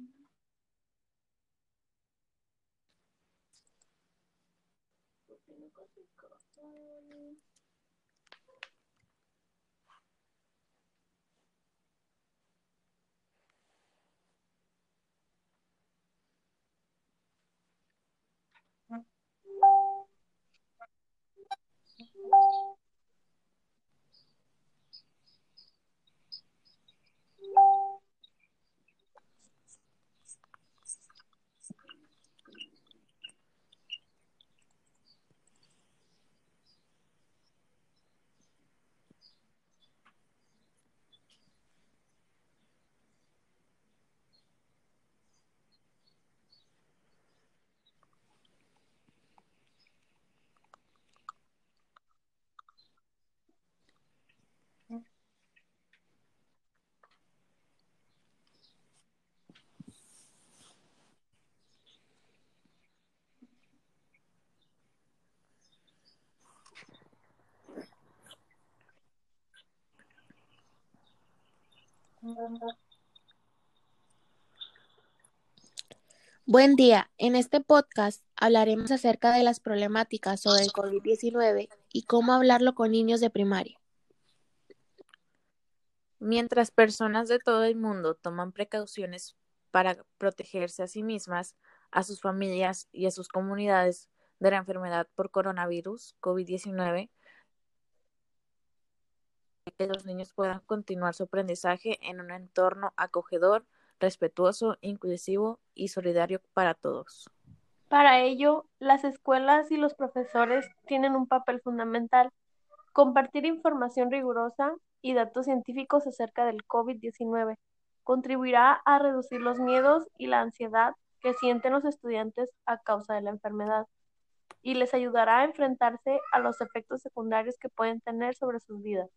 Thank you. Buen día. En este podcast hablaremos acerca de las problemáticas sobre el COVID-19 y cómo hablarlo con niños de primaria. Mientras personas de todo el mundo toman precauciones para protegerse a sí mismas, a sus familias y a sus comunidades de la enfermedad por coronavirus COVID-19, que los niños puedan continuar su aprendizaje en un entorno acogedor, respetuoso, inclusivo y solidario para todos. Para ello, las escuelas y los profesores tienen un papel fundamental, compartir información rigurosa y datos científicos acerca del COVID-19 contribuirá a reducir los miedos y la ansiedad que sienten los estudiantes a causa de la enfermedad y les ayudará a enfrentarse a los efectos secundarios que pueden tener sobre sus vidas.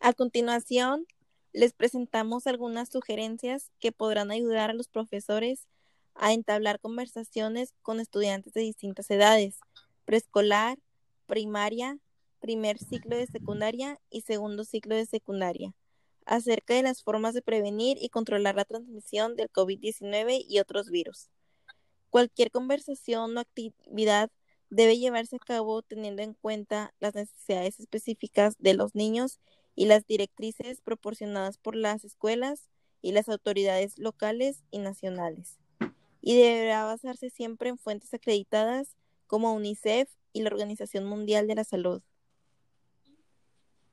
A continuación, les presentamos algunas sugerencias que podrán ayudar a los profesores a entablar conversaciones con estudiantes de distintas edades, preescolar, primaria, primer ciclo de secundaria y segundo ciclo de secundaria, acerca de las formas de prevenir y controlar la transmisión del COVID-19 y otros virus. Cualquier conversación o actividad debe llevarse a cabo teniendo en cuenta las necesidades específicas de los niños y las directrices proporcionadas por las escuelas y las autoridades locales y nacionales. Y deberá basarse siempre en fuentes acreditadas como UNICEF y la Organización Mundial de la Salud.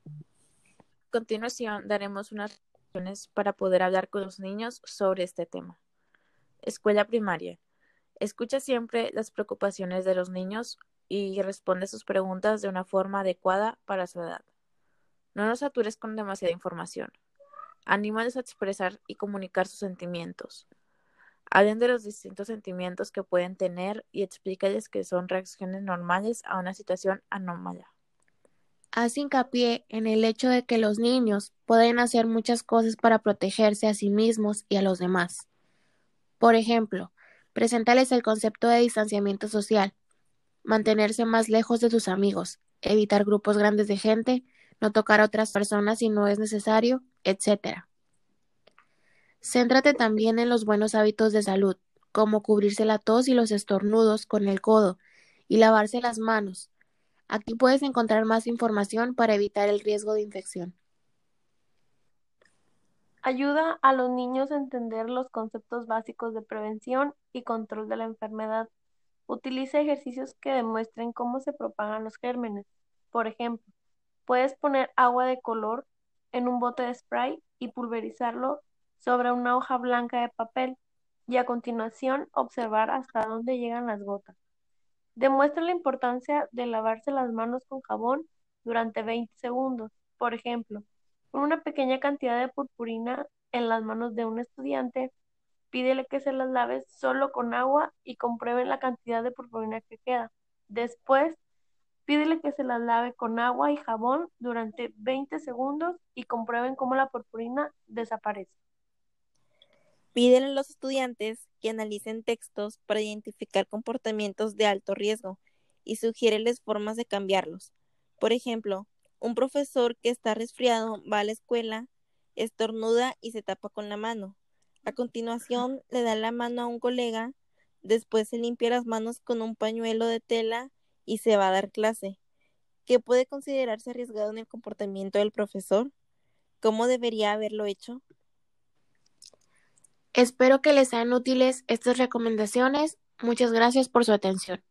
A continuación, daremos unas opciones para poder hablar con los niños sobre este tema. Escuela primaria. Escucha siempre las preocupaciones de los niños y responde sus preguntas de una forma adecuada para su edad. No nos satures con demasiada información. Anímales a expresar y comunicar sus sentimientos. Hablen de los distintos sentimientos que pueden tener y explícales que son reacciones normales a una situación anómala. Haz hincapié en el hecho de que los niños pueden hacer muchas cosas para protegerse a sí mismos y a los demás. Por ejemplo, preséntales el concepto de distanciamiento social, mantenerse más lejos de sus amigos, evitar grupos grandes de gente, no tocar a otras personas si no es necesario, etc. Céntrate también en los buenos hábitos de salud, como cubrirse la tos y los estornudos con el codo y lavarse las manos. Aquí puedes encontrar más información para evitar el riesgo de infección. Ayuda a los niños a entender los conceptos básicos de prevención y control de la enfermedad. Utiliza ejercicios que demuestren cómo se propagan los gérmenes. Por ejemplo, Puedes poner agua de color en un bote de spray y pulverizarlo sobre una hoja blanca de papel y a continuación observar hasta dónde llegan las gotas. Demuestra la importancia de lavarse las manos con jabón durante 20 segundos. Por ejemplo, una pequeña cantidad de purpurina en las manos de un estudiante, pídele que se las lave solo con agua y comprueben la cantidad de purpurina que queda. Después, Pídele que se las lave con agua y jabón durante 20 segundos y comprueben cómo la purpurina desaparece. Pídele a los estudiantes que analicen textos para identificar comportamientos de alto riesgo y sugiéreles formas de cambiarlos. Por ejemplo, un profesor que está resfriado va a la escuela, estornuda y se tapa con la mano. A continuación, le da la mano a un colega, después se limpia las manos con un pañuelo de tela y se va a dar clase. ¿Qué puede considerarse arriesgado en el comportamiento del profesor? ¿Cómo debería haberlo hecho? Espero que les sean útiles estas recomendaciones. Muchas gracias por su atención.